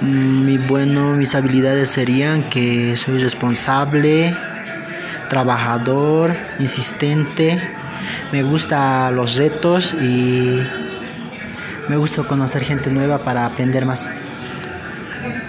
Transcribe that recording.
Mm, mi bueno, mis habilidades serían que soy responsable, trabajador, insistente, me gustan los retos y me gusta conocer gente nueva para aprender más.